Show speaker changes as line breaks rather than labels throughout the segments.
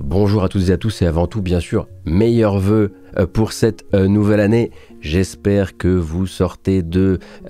bonjour à toutes et à tous et avant tout bien sûr, meilleurs vœux euh, pour cette euh, nouvelle année. J'espère que vous sortez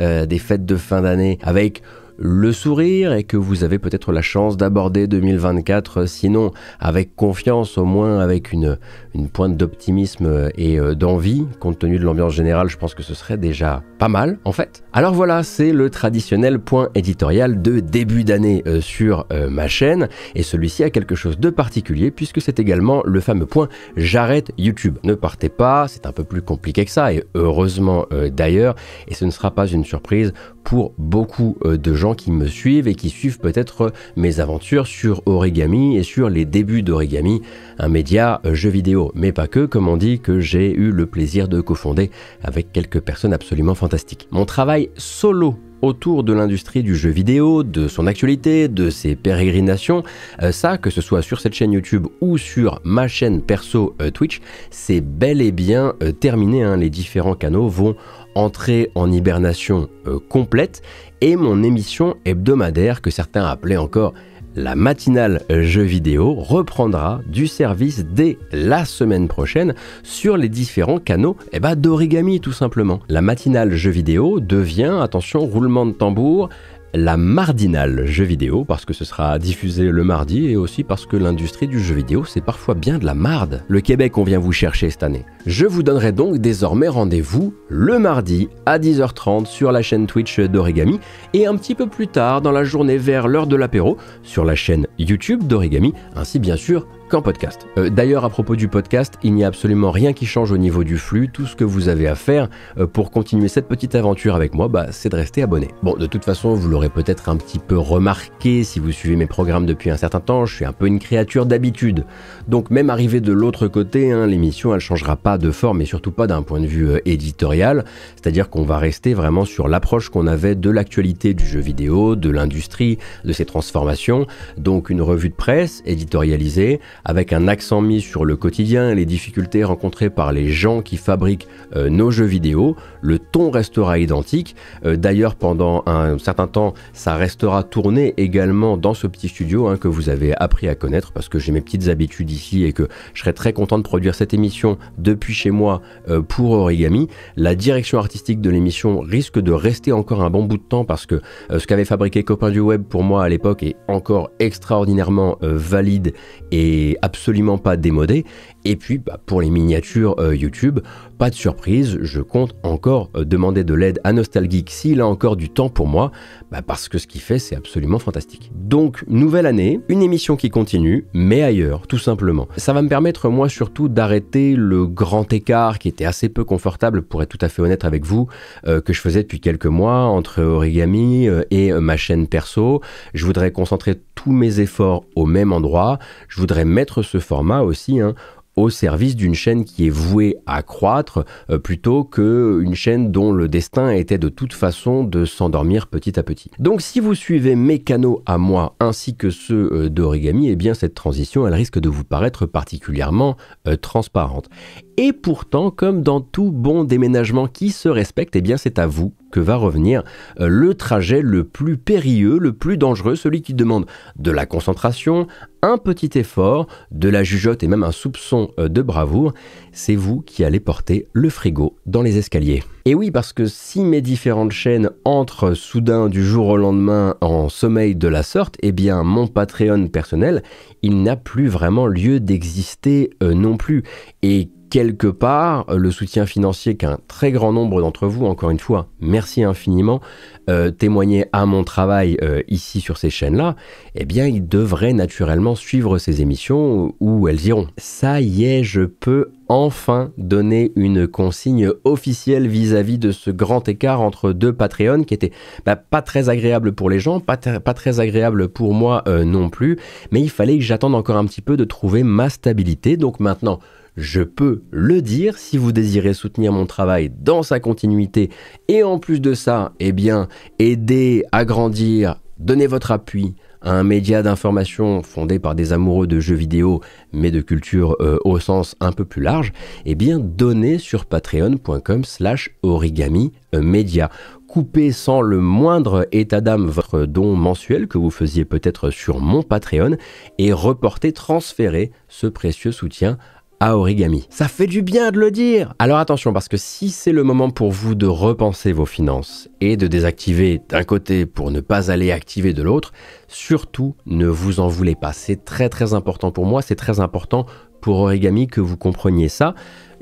euh, des fêtes de fin d'année avec le sourire et que vous avez peut-être la chance d'aborder 2024, sinon avec confiance, au moins avec une, une pointe d'optimisme et euh, d'envie, compte tenu de l'ambiance générale, je pense que ce serait déjà pas mal en fait. Alors voilà, c'est le traditionnel point éditorial de début d'année euh, sur euh, ma chaîne, et celui-ci a quelque chose de particulier puisque c'est également le fameux point j'arrête YouTube. Ne partez pas, c'est un peu plus compliqué que ça, et heureusement d'ailleurs, et ce ne sera pas une surprise pour beaucoup de gens qui me suivent et qui suivent peut-être mes aventures sur Origami et sur les débuts d'Origami, un média jeu vidéo mais pas que, comme on dit, que j'ai eu le plaisir de cofonder avec quelques personnes absolument fantastiques. Mon travail solo autour de l'industrie du jeu vidéo, de son actualité, de ses pérégrinations, euh, ça, que ce soit sur cette chaîne YouTube ou sur ma chaîne perso euh, Twitch, c'est bel et bien euh, terminé. Hein. Les différents canaux vont entrer en hibernation complète et mon émission hebdomadaire que certains appelaient encore la matinale jeux vidéo reprendra du service dès la semaine prochaine sur les différents canaux eh ben, d'origami tout simplement. La matinale jeux vidéo devient, attention, roulement de tambour, la Mardinale jeu vidéo, parce que ce sera diffusé le mardi, et aussi parce que l'industrie du jeu vidéo, c'est parfois bien de la marde. Le Québec, on vient vous chercher cette année. Je vous donnerai donc désormais rendez-vous le mardi à 10h30 sur la chaîne Twitch d'Origami, et un petit peu plus tard dans la journée vers l'heure de l'apéro sur la chaîne YouTube d'Origami, ainsi bien sûr qu'en podcast. Euh, d'ailleurs, à propos du podcast, il n'y a absolument rien qui change au niveau du flux. Tout ce que vous avez à faire euh, pour continuer cette petite aventure avec moi, bah, c'est de rester abonné. Bon, de toute façon, vous l'aurez peut-être un petit peu remarqué si vous suivez mes programmes depuis un certain temps, je suis un peu une créature d'habitude. Donc même arrivé de l'autre côté, hein, l'émission, elle changera pas de forme et surtout pas d'un point de vue euh, éditorial. C'est-à-dire qu'on va rester vraiment sur l'approche qu'on avait de l'actualité du jeu vidéo, de l'industrie, de ses transformations. Donc une revue de presse éditorialisée avec un accent mis sur le quotidien et les difficultés rencontrées par les gens qui fabriquent euh, nos jeux vidéo. Le ton restera identique. Euh, d'ailleurs, pendant un certain temps, ça restera tourné également dans ce petit studio hein, que vous avez appris à connaître parce que j'ai mes petites habitudes ici et que je serais très content de produire cette émission depuis chez moi euh, pour Origami. La direction artistique de l'émission risque de rester encore un bon bout de temps parce que ce qu'avait fabriqué Copain du Web pour moi à l'époque est encore extraordinairement valide et absolument pas démodé. Et puis bah, pour les miniatures euh, YouTube, pas de surprise, je compte encore euh, demander de l'aide à Nostalgeek s'il a encore du temps pour moi, bah, parce que ce qu'il fait c'est absolument fantastique. Donc nouvelle année, une émission qui continue, mais ailleurs, tout simplement. Ça va me permettre moi surtout d'arrêter le grand écart qui était assez peu confortable, pour être tout à fait honnête avec vous, euh, que je faisais depuis quelques mois entre Origami et ma chaîne perso. Je voudrais concentrer tous mes efforts au même endroit. Je voudrais mettre ce format aussi hein, au service d'une chaîne qui est vouée à croître euh, plutôt qu'une chaîne dont le destin était de toute façon de s'endormir petit à petit. Donc si vous suivez mes canaux à moi ainsi que ceux euh, d'Origami, eh bien cette transition elle risque de vous paraître particulièrement euh, transparente. Et pourtant, comme dans tout bon déménagement qui se respecte, eh bien c'est à vous que va revenir euh, le trajet le plus périlleux, le plus dangereux, celui qui demande de la concentration, un petit effort, de la jugeote et même un soupçon euh, de bravoure. C'est vous qui allez porter le frigo dans les escaliers. Et oui, parce que si mes différentes chaînes entrent soudain du jour au lendemain en sommeil de la sorte, eh bien mon Patreon personnel, il n'a plus vraiment lieu d'exister euh, non plus. Et quelque part le soutien financier qu'un très grand nombre d'entre vous, encore une fois, merci infiniment, euh, témoigner à mon travail euh, ici sur ces chaînes-là, eh bien, ils devraient naturellement suivre ces émissions où elles iront. Ça y est, je peux enfin donner une consigne officielle vis-à-vis de ce grand écart entre deux Patreons qui était bah, pas très agréable pour les gens, pas, pas très agréable pour moi euh, non plus, mais il fallait que j'attende encore un petit peu de trouver ma stabilité. Donc maintenant, je peux le dire. Si vous désirez soutenir mon travail dans sa continuité et en plus de ça, eh bien, aider à grandir, donner votre appui à un média d'information fondé par des amoureux de jeux vidéo, mais de culture euh, au sens un peu plus large, eh bien, donnez sur patreon.com slash origami media couper sans le moindre état d'âme votre don mensuel que vous faisiez peut-être sur mon Patreon et reporter, transférer ce précieux soutien à Origami. Ça fait du bien de le dire Alors attention, parce que si c'est le moment pour vous de repenser vos finances et de désactiver d'un côté pour ne pas aller activer de l'autre, surtout ne vous en voulez pas. C'est très très important pour moi, c'est très important pour Origami que vous compreniez ça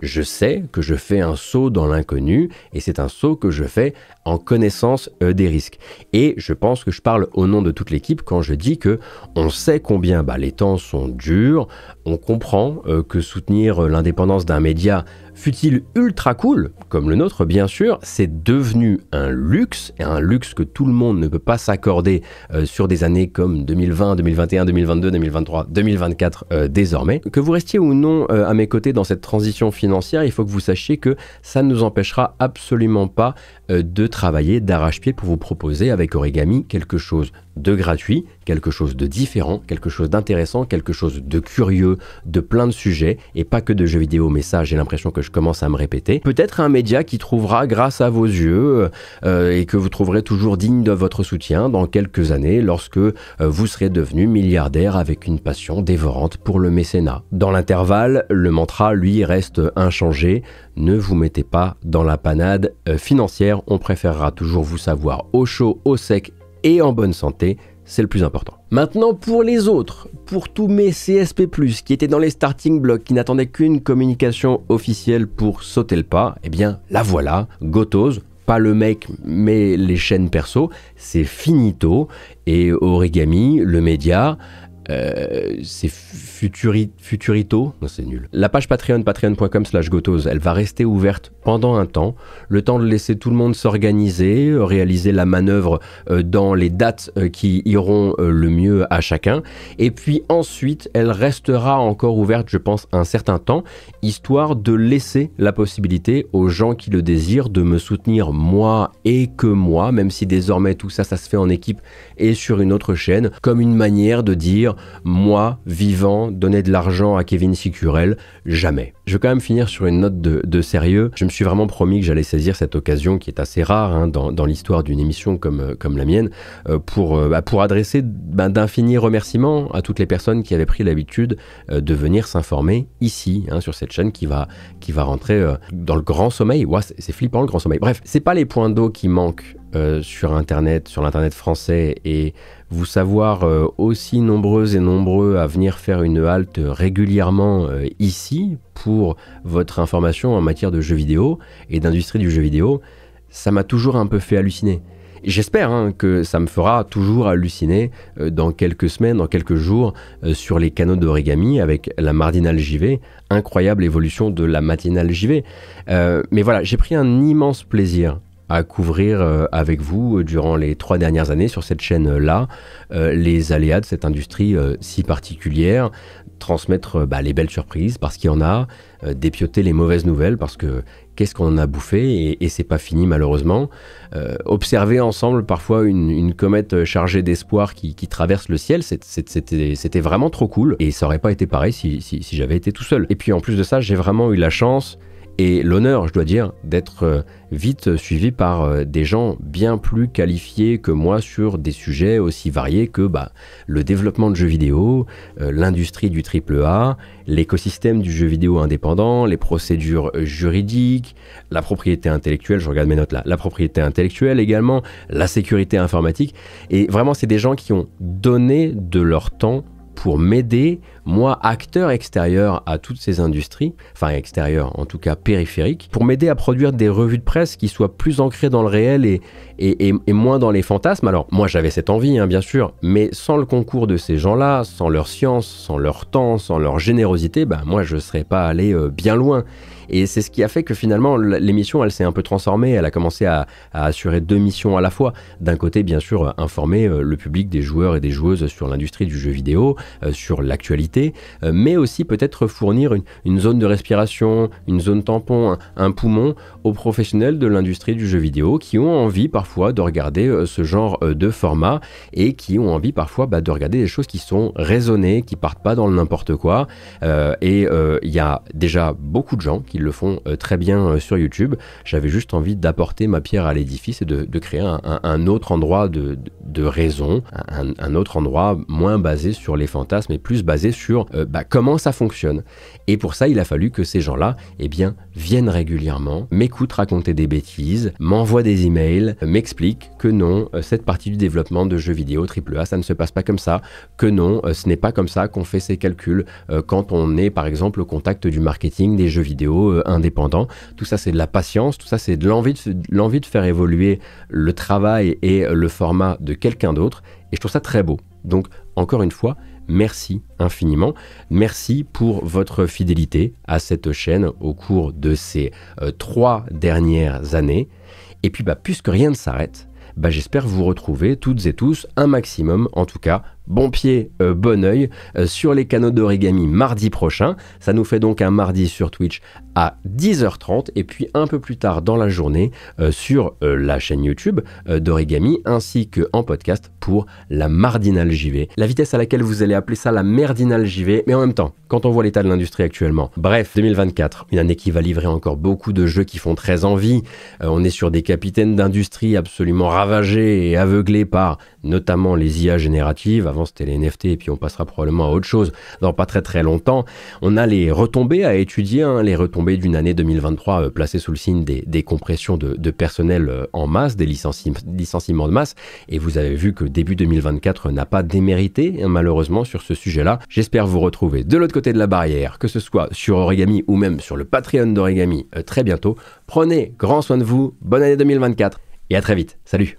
je sais que je fais un saut dans l'inconnu et c'est un saut que je fais en connaissance euh, des risques. Et je pense que je parle au nom de toute l'équipe quand je dis que on sait combien bah, les temps sont durs, on comprend euh, que soutenir euh, l'indépendance d'un média Fut-il ultra cool, comme le nôtre bien sûr, c'est devenu un luxe, et un luxe que tout le monde ne peut pas s'accorder euh, sur des années comme 2020, 2021, 2022, 2023, 2024 désormais. Que vous restiez ou non euh, à mes côtés dans cette transition financière, il faut que vous sachiez que ça ne nous empêchera absolument pas euh, de travailler d'arrache-pied pour vous proposer avec Origami quelque chose de gratuit, quelque chose de différent, quelque chose d'intéressant, quelque chose de curieux, de plein de sujets, et pas que de jeux vidéo, mais ça j'ai l'impression que je commence à me répéter. Peut-être un média qui trouvera grâce à vos yeux euh, et que vous trouverez toujours digne de votre soutien dans quelques années lorsque euh, vous serez devenu milliardaire avec une passion dévorante pour le mécénat. Dans l'intervalle, le mantra lui reste inchangé, ne vous mettez pas dans la panade euh, financière, on préférera toujours vous savoir au chaud, au sec et en bonne santé, c'est le plus important. Maintenant, pour les autres, pour tous mes CSP, qui étaient dans les starting blocks, qui n'attendaient qu'une communication officielle pour sauter le pas, eh bien, la voilà, Gotos, pas le mec, mais les chaînes perso, c'est finito. Et Origami, le média, euh, c'est Futurito, non c'est nul. La page Patreon, patreon.com slash gotos, elle va rester ouverte pendant un temps, le temps de laisser tout le monde s'organiser, réaliser la manœuvre euh, dans les dates euh, qui iront le mieux à chacun, et puis ensuite elle restera encore ouverte, je pense, un certain temps, histoire de laisser la possibilité aux gens qui le désirent de me soutenir moi et que moi, même si désormais tout ça, ça se fait en équipe et sur une autre chaîne, comme une manière de dire moi, vivant, donner de l'argent à Kevin Sicurel, jamais. Je vais quand même finir sur une note de, sérieux. Je me suis vraiment promis que j'allais saisir cette occasion qui est assez rare hein, dans, l'histoire d'une émission comme, euh, la mienne euh, pour, euh, bah, pour adresser bah, d'infinis remerciements à toutes les personnes qui avaient pris l'habitude de venir s'informer ici, hein, sur cette chaîne qui va, qui va rentrer dans le grand sommeil. Ouais, c'est flippant le grand sommeil. Bref, c'est pas les points d'eau qui manquent sur Internet, sur l'Internet français et vous savoir euh, aussi nombreux et nombreux à venir faire une halte régulièrement euh, ici pour votre information en matière de jeux vidéo et d'industrie du jeu vidéo, ça m'a toujours un peu fait halluciner. J'espère hein, que ça me fera toujours halluciner euh, dans quelques semaines, dans quelques jours, sur les canaux d'origami avec la Mardinale JV. Incroyable évolution de la matinale JV. mais voilà, j'ai pris un immense plaisir à couvrir euh, avec vous euh, durant les trois dernières années sur cette chaîne-là euh, les aléas de cette industrie si particulière, transmettre bah, les belles surprises parce qu'il y en a, dépioter les mauvaises nouvelles parce que qu'est-ce qu'on en a bouffé et, c'est pas fini malheureusement. observer ensemble parfois une, comète chargée d'espoir qui, traverse le ciel, c'était vraiment trop cool et ça aurait pas été pareil si, si j'avais été tout seul. Et puis en plus de ça, j'ai vraiment eu la chance et l'honneur, je dois dire, d'être euh, vite suivi par euh, des gens bien plus qualifiés que moi sur des sujets aussi variés que bah, le développement de jeux vidéo, euh, l'industrie du AAA, l'écosystème du jeu vidéo indépendant, les procédures juridiques, la propriété intellectuelle, je regarde mes notes là, la propriété intellectuelle également, la sécurité informatique. Et vraiment, c'est des gens qui ont donné de leur temps pour m'aider, moi, acteur extérieur à toutes ces industries, enfin extérieur, en tout cas périphérique, pour m'aider à produire des revues de presse qui soient plus ancrées dans le réel et, moins dans les fantasmes. Alors, moi, j'avais cette envie, hein, bien sûr, mais sans le concours de ces gens-là, sans leur science, sans leur temps, sans leur générosité, ben, moi, je ne serais pas allé euh, bien loin. Et c'est ce qui a fait que finalement l'émission elle s'est un peu transformée, elle a commencé à, assurer deux missions à la fois. D'un côté bien sûr informer euh, le public des joueurs et des joueuses sur l'industrie du jeu vidéo, sur l'actualité, mais aussi peut-être fournir une, zone de respiration, une zone tampon, un, poumon aux professionnels de l'industrie du jeu vidéo qui ont envie parfois de regarder ce genre de format et qui ont envie parfois bah, de regarder des choses qui sont raisonnées, qui partent pas dans le n'importe quoi. et il y a déjà beaucoup de gens qui le font très bien sur YouTube. J'avais juste envie d'apporter ma pierre à l'édifice et de, créer un, autre endroit de, raison, un, autre endroit moins basé sur les fantasmes et plus basé sur euh, bah, comment ça fonctionne. Et pour ça, il a fallu que ces gens-là eh bien, viennent régulièrement, m'écoutent raconter des bêtises, m'envoient des emails, m'expliquent que non, euh, cette partie du développement de jeux vidéo AAA, ça ne se passe pas comme ça, que non, euh, ce n'est pas comme ça qu'on fait ses calculs quand on est par exemple au contact du marketing des jeux vidéo indépendants. Tout ça, c'est de la patience, tout ça, c'est de l'envie de, de faire évoluer le travail et le format de quelqu'un d'autre. Et je trouve ça très beau. Donc, encore une fois, merci infiniment. Merci pour votre fidélité à cette chaîne au cours de ces euh, trois dernières années. Et puis, bah, puisque rien ne s'arrête, bah, j'espère vous retrouver toutes et tous un maximum, en tout cas, bon pied, euh, bon oeil, euh, sur les canaux d'origami mardi prochain. Ça nous fait donc un mardi sur Twitch à 10h30 et puis un peu plus tard dans la journée euh, sur la chaîne YouTube d'origami ainsi que en podcast pour la mardinale JV. La vitesse à laquelle vous allez appeler ça la merdinale JV, mais en même temps, quand on voit l'état de l'industrie actuellement. Bref, 2024, une année qui va livrer encore beaucoup de jeux qui font très envie. on est sur des capitaines d'industrie absolument ravagés et aveuglés par notamment les IA génératives avant c'était les NFT et puis on passera probablement à autre chose dans pas très très longtemps. On a les retombées à étudier, hein, les retombées d'une année 2023 euh, placées sous le signe des, compressions de, personnel euh, en masse, des licenciements de masse. Et vous avez vu que début 2024 n'a pas démérité hein, malheureusement sur ce sujet-là. J'espère vous retrouver de l'autre côté de la barrière, que ce soit sur Origami ou même sur le Patreon d'Origami euh, très bientôt. Prenez grand soin de vous, bonne année 2024 et à très vite. Salut